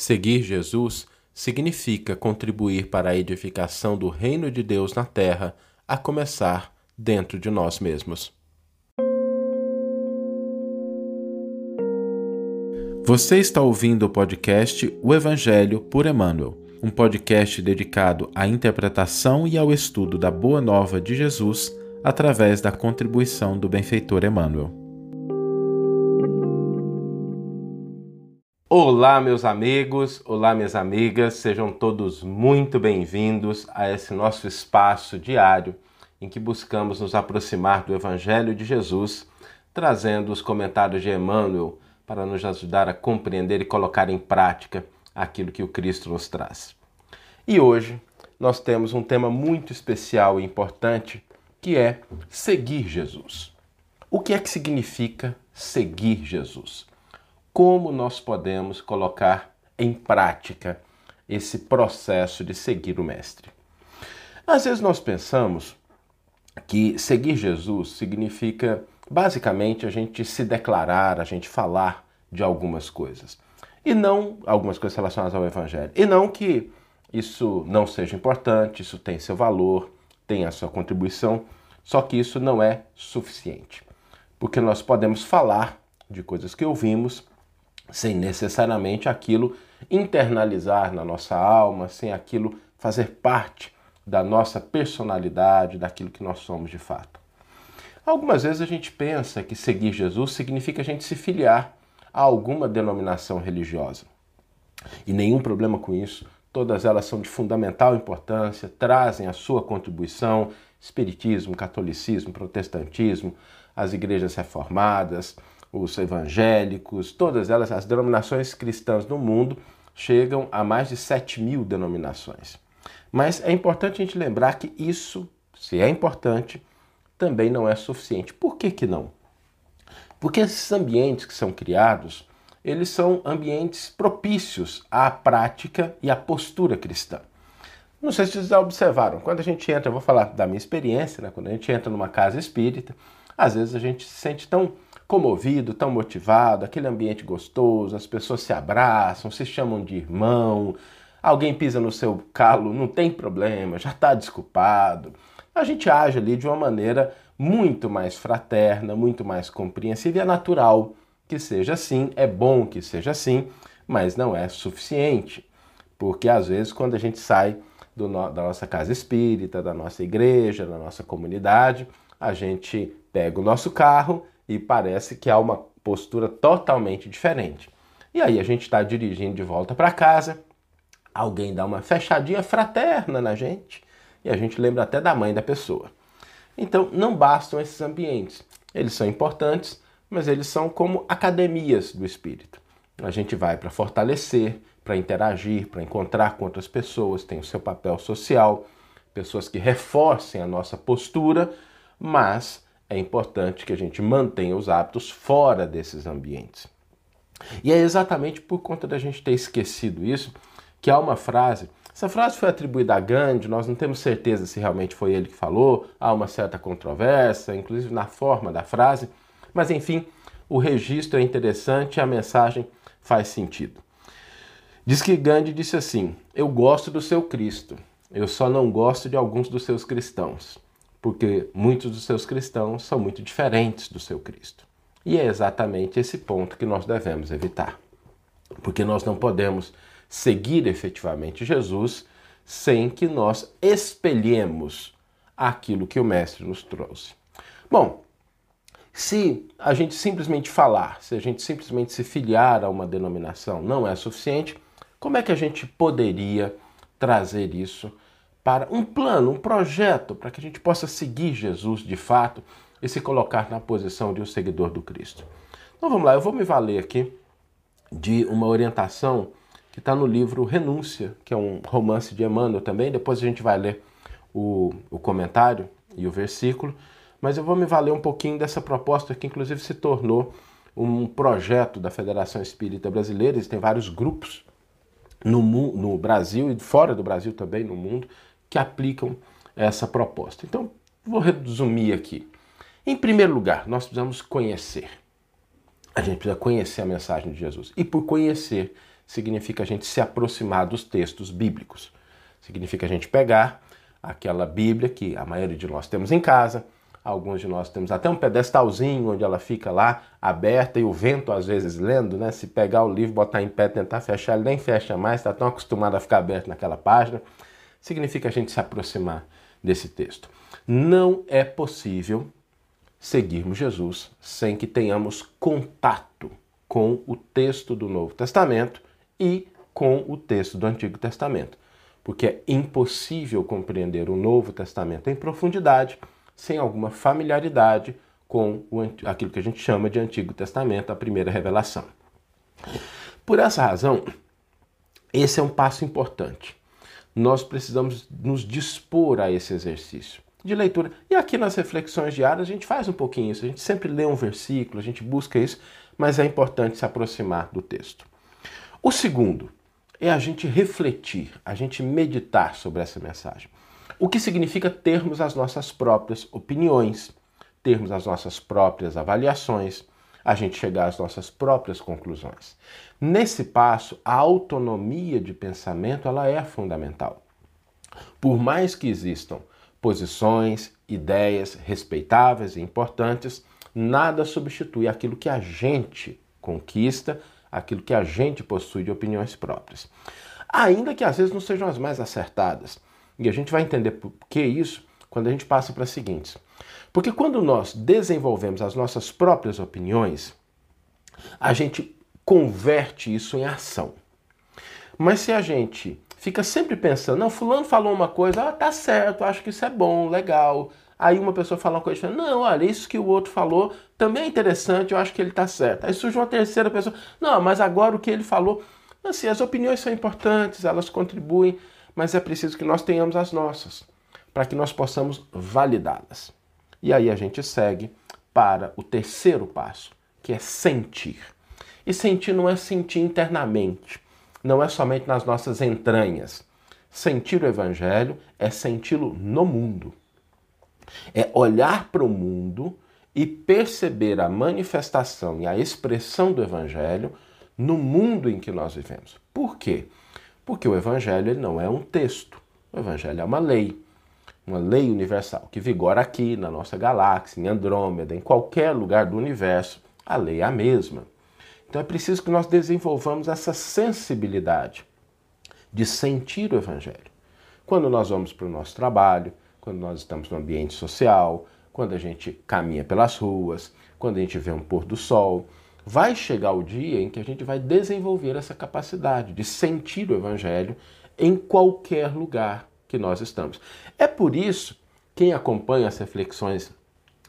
Seguir Jesus significa contribuir para a edificação do reino de Deus na terra, a começar dentro de nós mesmos. Você está ouvindo o podcast O Evangelho por Emmanuel, um podcast dedicado à interpretação e ao estudo da Boa Nova de Jesus através da contribuição do benfeitor Emmanuel. Olá, meus amigos, olá, minhas amigas, sejam todos muito bem-vindos a esse nosso espaço diário em que buscamos nos aproximar do Evangelho de Jesus, trazendo os comentários de Emmanuel para nos ajudar a compreender e colocar em prática aquilo que o Cristo nos traz. E hoje nós temos um tema muito especial e importante que é seguir Jesus. O que é que significa seguir Jesus? Como nós podemos colocar em prática esse processo de seguir o Mestre. Às vezes nós pensamos que seguir Jesus significa basicamente a gente se declarar, a gente falar de algumas coisas. E não algumas coisas relacionadas ao Evangelho. E não que isso não seja importante, isso tem seu valor, tem a sua contribuição, só que isso não é suficiente. Porque nós podemos falar de coisas que ouvimos, sem necessariamente aquilo internalizar na nossa alma, sem aquilo fazer parte da nossa personalidade, daquilo que nós somos de fato. Algumas vezes a gente pensa que seguir Jesus significa a gente se filiar a alguma denominação religiosa. E nenhum problema com isso, todas elas são de fundamental importância, trazem a sua contribuição, espiritismo, catolicismo, protestantismo, as igrejas reformadas, os evangélicos, todas elas, as denominações cristãs no mundo, chegam a mais de 7 mil denominações. Mas é importante a gente lembrar que isso, se é importante, também não é suficiente. Por que, que não? Porque esses ambientes que são criados, eles são ambientes propícios à prática e à postura cristã. Não sei se vocês já observaram, quando a gente entra, eu vou falar da minha experiência, né? quando a gente entra numa casa espírita, às vezes a gente se sente tão comovido, tão motivado, aquele ambiente gostoso, as pessoas se abraçam, se chamam de irmão, alguém pisa no seu calo, não tem problema, já está desculpado. A gente age ali de uma maneira muito mais fraterna, muito mais compreensiva e é natural que seja assim, é bom que seja assim, mas não é suficiente. Porque às vezes, quando a gente sai do, da nossa casa espírita, da nossa igreja, da nossa comunidade, a gente pega o nosso carro e parece que há uma postura totalmente diferente. E aí a gente está dirigindo de volta para casa, alguém dá uma fechadinha fraterna na gente e a gente lembra até da mãe da pessoa. Então não bastam esses ambientes. Eles são importantes, mas eles são como academias do espírito. A gente vai para fortalecer, para interagir, para encontrar com outras pessoas, tem o seu papel social, pessoas que reforcem a nossa postura, mas é importante que a gente mantenha os hábitos fora desses ambientes. E é exatamente por conta da gente ter esquecido isso que há uma frase. Essa frase foi atribuída a Gandhi, nós não temos certeza se realmente foi ele que falou, há uma certa controvérsia, inclusive na forma da frase, mas enfim, o registro é interessante e a mensagem faz sentido. Diz que Gandhi disse assim: Eu gosto do seu Cristo, eu só não gosto de alguns dos seus cristãos porque muitos dos seus cristãos são muito diferentes do seu Cristo. E é exatamente esse ponto que nós devemos evitar. Porque nós não podemos seguir efetivamente Jesus sem que nós espelhemos aquilo que o Mestre nos trouxe. Bom, se a gente simplesmente falar, se a gente simplesmente se filiar a uma denominação não é suficiente, como é que a gente poderia trazer isso para um plano, um projeto para que a gente possa seguir Jesus de fato e se colocar na posição de um seguidor do Cristo. Então vamos lá, eu vou me valer aqui de uma orientação que está no livro Renúncia, que é um romance de Emmanuel também. Depois a gente vai ler o, o comentário e o versículo, mas eu vou me valer um pouquinho dessa proposta que, inclusive, se tornou um projeto da Federação Espírita Brasileira. Existem vários grupos no, no Brasil e fora do Brasil também, no mundo, que aplicam essa proposta. Então, vou resumir aqui. Em primeiro lugar, nós precisamos conhecer. A gente precisa conhecer a mensagem de Jesus. E por conhecer, significa a gente se aproximar dos textos bíblicos. Significa a gente pegar aquela Bíblia que a maioria de nós temos em casa, alguns de nós temos até um pedestalzinho onde ela fica lá aberta e o vento às vezes lendo, né? Se pegar o livro, botar em pé, tentar fechar, ele nem fecha mais, está tão acostumado a ficar aberto naquela página. Significa a gente se aproximar desse texto. Não é possível seguirmos Jesus sem que tenhamos contato com o texto do Novo Testamento e com o texto do Antigo Testamento, porque é impossível compreender o Novo Testamento em profundidade sem alguma familiaridade com o, aquilo que a gente chama de Antigo Testamento, a primeira revelação. Por essa razão, esse é um passo importante. Nós precisamos nos dispor a esse exercício de leitura. E aqui nas reflexões diárias a gente faz um pouquinho isso, a gente sempre lê um versículo, a gente busca isso, mas é importante se aproximar do texto. O segundo é a gente refletir, a gente meditar sobre essa mensagem. O que significa termos as nossas próprias opiniões, termos as nossas próprias avaliações, a gente chegar às nossas próprias conclusões. Nesse passo, a autonomia de pensamento ela é fundamental. Por mais que existam posições, ideias respeitáveis e importantes, nada substitui aquilo que a gente conquista, aquilo que a gente possui de opiniões próprias. Ainda que às vezes não sejam as mais acertadas. E a gente vai entender por que isso quando a gente passa para as seguintes. Porque quando nós desenvolvemos as nossas próprias opiniões, a gente converte isso em ação. Mas se a gente fica sempre pensando, não, fulano falou uma coisa, ah, tá certo, acho que isso é bom, legal. Aí uma pessoa fala uma coisa, não, olha, isso que o outro falou também é interessante, eu acho que ele tá certo. Aí surge uma terceira pessoa, não, mas agora o que ele falou, assim, as opiniões são importantes, elas contribuem, mas é preciso que nós tenhamos as nossas, para que nós possamos validá-las. E aí a gente segue para o terceiro passo, que é sentir. E sentir não é sentir internamente, não é somente nas nossas entranhas. Sentir o Evangelho é senti-lo no mundo. É olhar para o mundo e perceber a manifestação e a expressão do Evangelho no mundo em que nós vivemos. Por quê? Porque o Evangelho não é um texto. O Evangelho é uma lei. Uma lei universal que vigora aqui na nossa galáxia, em Andrômeda, em qualquer lugar do universo. A lei é a mesma. Então é preciso que nós desenvolvamos essa sensibilidade de sentir o Evangelho. Quando nós vamos para o nosso trabalho, quando nós estamos no ambiente social, quando a gente caminha pelas ruas, quando a gente vê um pôr do sol, vai chegar o dia em que a gente vai desenvolver essa capacidade de sentir o Evangelho em qualquer lugar que nós estamos. É por isso, quem acompanha as reflexões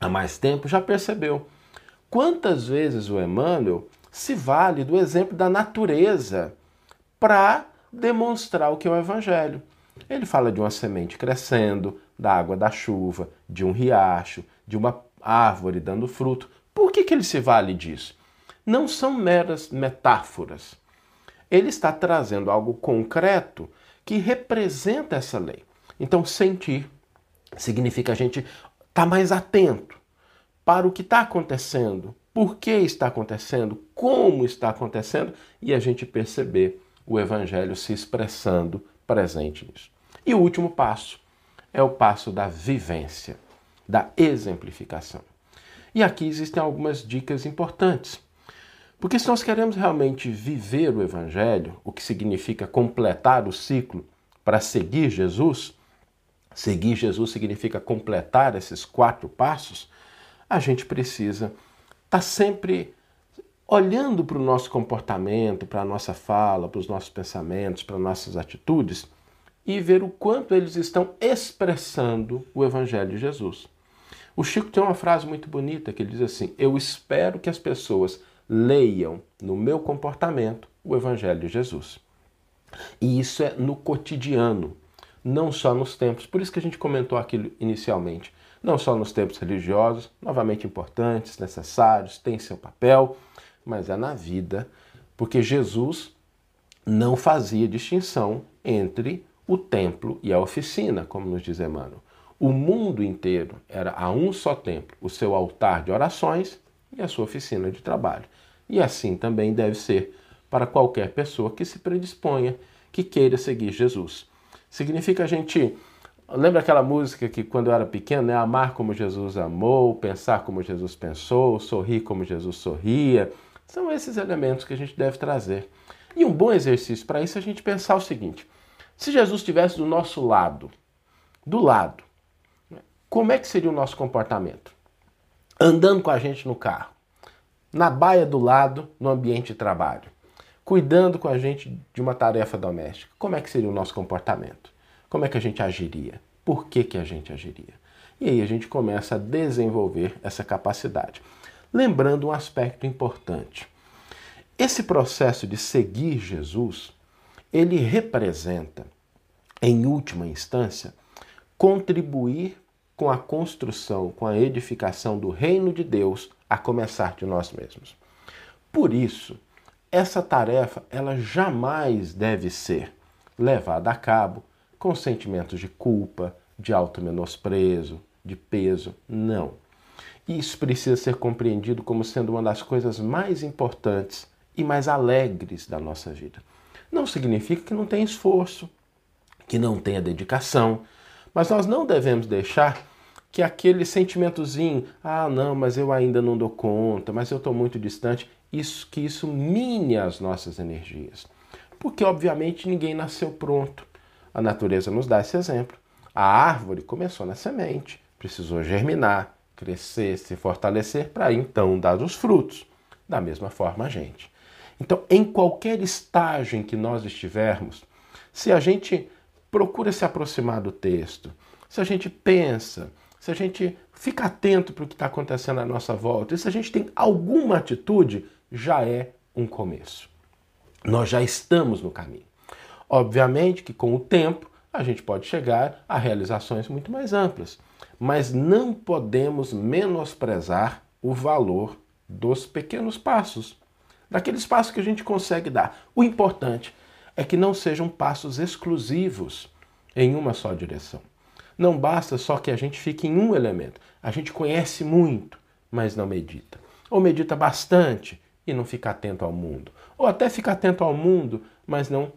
há mais tempo já percebeu quantas vezes o Emmanuel se vale do exemplo da natureza para demonstrar o que é o Evangelho. Ele fala de uma semente crescendo, da água da chuva, de um riacho, de uma árvore dando fruto. Por que, que ele se vale disso? Não são meras metáforas. Ele está trazendo algo concreto que representa essa lei. Então, sentir significa a gente estar tá mais atento para o que está acontecendo, por que está acontecendo, como está acontecendo e a gente perceber o Evangelho se expressando presente nisso. E o último passo é o passo da vivência, da exemplificação. E aqui existem algumas dicas importantes. Porque se nós queremos realmente viver o Evangelho, o que significa completar o ciclo para seguir Jesus, seguir Jesus significa completar esses quatro passos, a gente precisa está sempre olhando para o nosso comportamento, para a nossa fala, para os nossos pensamentos, para nossas atitudes e ver o quanto eles estão expressando o Evangelho de Jesus. O Chico tem uma frase muito bonita que ele diz assim: Eu espero que as pessoas leiam no meu comportamento o Evangelho de Jesus. E isso é no cotidiano, não só nos tempos. Por isso que a gente comentou aquilo inicialmente não só nos tempos religiosos, novamente importantes, necessários, têm seu papel, mas é na vida, porque Jesus não fazia distinção entre o templo e a oficina, como nos diz Emmanuel. O mundo inteiro era a um só templo, o seu altar de orações e a sua oficina de trabalho. E assim também deve ser para qualquer pessoa que se predisponha, que queira seguir Jesus. Significa a gente. Lembra aquela música que quando eu era pequeno, né? Amar como Jesus amou, pensar como Jesus pensou, sorrir como Jesus sorria. São esses elementos que a gente deve trazer. E um bom exercício para isso é a gente pensar o seguinte: se Jesus estivesse do nosso lado, do lado, como é que seria o nosso comportamento? Andando com a gente no carro, na baia do lado, no ambiente de trabalho, cuidando com a gente de uma tarefa doméstica, como é que seria o nosso comportamento? Como é que a gente agiria? Por que, que a gente agiria? E aí a gente começa a desenvolver essa capacidade. Lembrando um aspecto importante. Esse processo de seguir Jesus, ele representa, em última instância, contribuir com a construção, com a edificação do reino de Deus, a começar de nós mesmos. Por isso, essa tarefa ela jamais deve ser levada a cabo com sentimentos de culpa, de auto-menosprezo, de peso. Não. Isso precisa ser compreendido como sendo uma das coisas mais importantes e mais alegres da nossa vida. Não significa que não tenha esforço, que não tenha dedicação, mas nós não devemos deixar que aquele sentimentozinho, ah, não, mas eu ainda não dou conta, mas eu estou muito distante, isso que isso mine as nossas energias. Porque obviamente ninguém nasceu pronto. A natureza nos dá esse exemplo. A árvore começou na semente, precisou germinar, crescer, se fortalecer para então dar os frutos. Da mesma forma a gente. Então, em qualquer estágio em que nós estivermos, se a gente procura se aproximar do texto, se a gente pensa, se a gente fica atento para o que está acontecendo à nossa volta, e se a gente tem alguma atitude, já é um começo. Nós já estamos no caminho. Obviamente que com o tempo a gente pode chegar a realizações muito mais amplas, mas não podemos menosprezar o valor dos pequenos passos, daqueles passos que a gente consegue dar. O importante é que não sejam passos exclusivos em uma só direção. Não basta só que a gente fique em um elemento. A gente conhece muito, mas não medita. Ou medita bastante e não fica atento ao mundo. Ou até fica atento ao mundo, mas não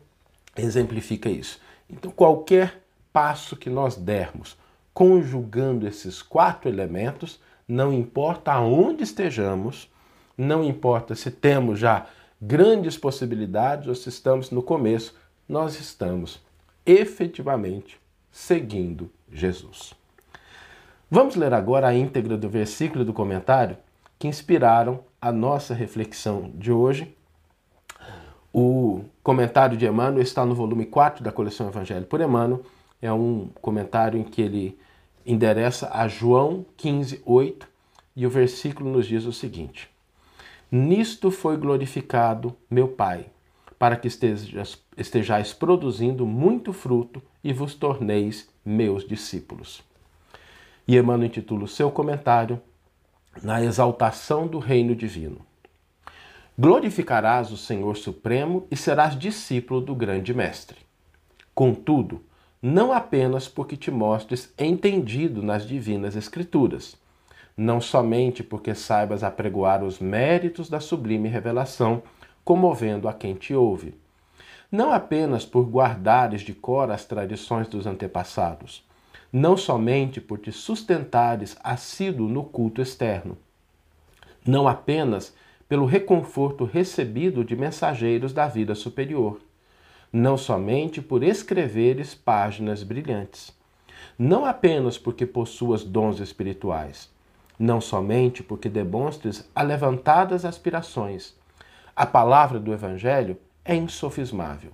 exemplifica isso. Então, qualquer passo que nós dermos, conjugando esses quatro elementos, não importa aonde estejamos, não importa se temos já grandes possibilidades ou se estamos no começo, nós estamos efetivamente seguindo Jesus. Vamos ler agora a íntegra do versículo do comentário que inspiraram a nossa reflexão de hoje. O comentário de Emmanuel está no volume 4 da coleção Evangelho por Emmanuel. É um comentário em que ele endereça a João 15, 8, e o versículo nos diz o seguinte: Nisto foi glorificado meu Pai, para que estejais, estejais produzindo muito fruto e vos torneis meus discípulos. E Emmanuel intitula o seu comentário Na exaltação do reino divino. Glorificarás o Senhor Supremo e serás discípulo do grande Mestre. Contudo, não apenas porque te mostres entendido nas divinas Escrituras, não somente porque saibas apregoar os méritos da sublime revelação, comovendo a quem te ouve. Não apenas por guardares de cor as tradições dos antepassados, não somente por te sustentares assíduo no culto externo, não apenas pelo reconforto recebido de mensageiros da vida superior, não somente por escreveres páginas brilhantes, não apenas porque possuas dons espirituais, não somente porque demonstres alevantadas aspirações. A palavra do Evangelho é insofismável.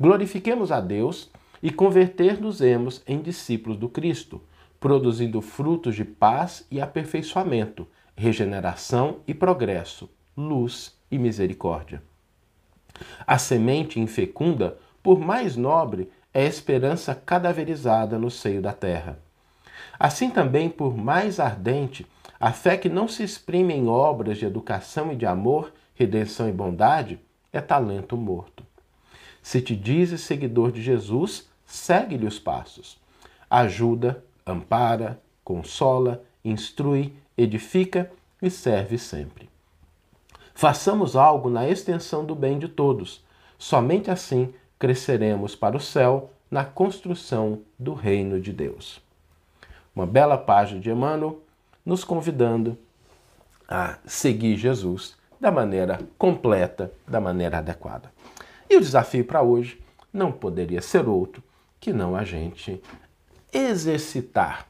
Glorifiquemos a Deus e converter-nos-emos em discípulos do Cristo, produzindo frutos de paz e aperfeiçoamento, regeneração e progresso, luz e misericórdia. A semente infecunda, por mais nobre, é a esperança cadaverizada no seio da terra. Assim também, por mais ardente, a fé que não se exprime em obras de educação e de amor, redenção e bondade, é talento morto. Se te dizes seguidor de Jesus, segue-lhe os passos. Ajuda, ampara, consola, instrui, edifica e serve sempre. Façamos algo na extensão do bem de todos. Somente assim cresceremos para o céu na construção do reino de Deus. Uma bela página de Emmanuel nos convidando a seguir Jesus da maneira completa, da maneira adequada. E o desafio para hoje não poderia ser outro que não a gente exercitar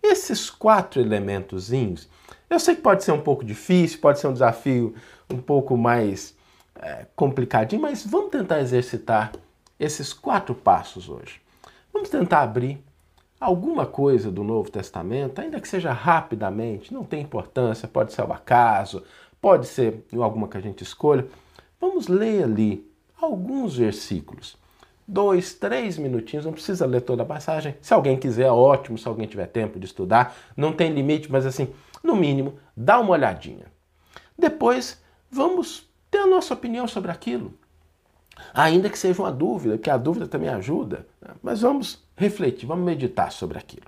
esses quatro elementozinhos. Eu sei que pode ser um pouco difícil, pode ser um desafio um pouco mais é, complicadinho, mas vamos tentar exercitar esses quatro passos hoje. Vamos tentar abrir alguma coisa do Novo Testamento, ainda que seja rapidamente, não tem importância, pode ser ao acaso, pode ser alguma que a gente escolha. Vamos ler ali alguns versículos. Dois, três minutinhos, não precisa ler toda a passagem. Se alguém quiser, é ótimo, se alguém tiver tempo de estudar, não tem limite, mas assim, no mínimo, dá uma olhadinha. Depois, vamos ter a nossa opinião sobre aquilo. Ainda que seja uma dúvida, que a dúvida também ajuda, né? mas vamos refletir, vamos meditar sobre aquilo.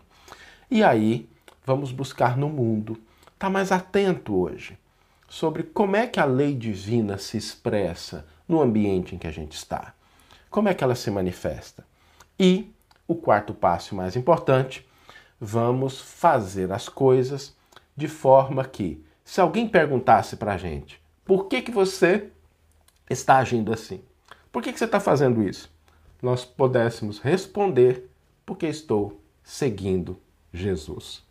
E aí, vamos buscar no mundo, estar tá mais atento hoje sobre como é que a lei divina se expressa no ambiente em que a gente está. Como é que ela se manifesta? E o quarto passo mais importante, vamos fazer as coisas de forma que, se alguém perguntasse para a gente, por que, que você está agindo assim? Por que, que você está fazendo isso? Nós pudéssemos responder, porque estou seguindo Jesus.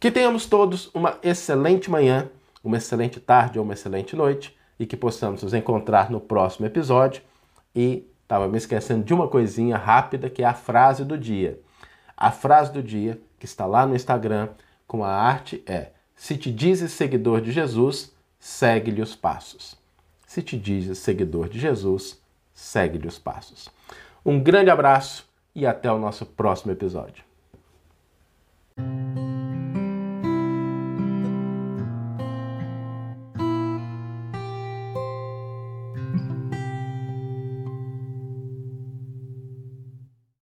Que tenhamos todos uma excelente manhã uma excelente tarde ou uma excelente noite e que possamos nos encontrar no próximo episódio. E estava me esquecendo de uma coisinha rápida que é a frase do dia. A frase do dia que está lá no Instagram com a arte é: Se te dizes seguidor de Jesus, segue-lhe os passos. Se te dizes seguidor de Jesus, segue-lhe os passos. Um grande abraço e até o nosso próximo episódio.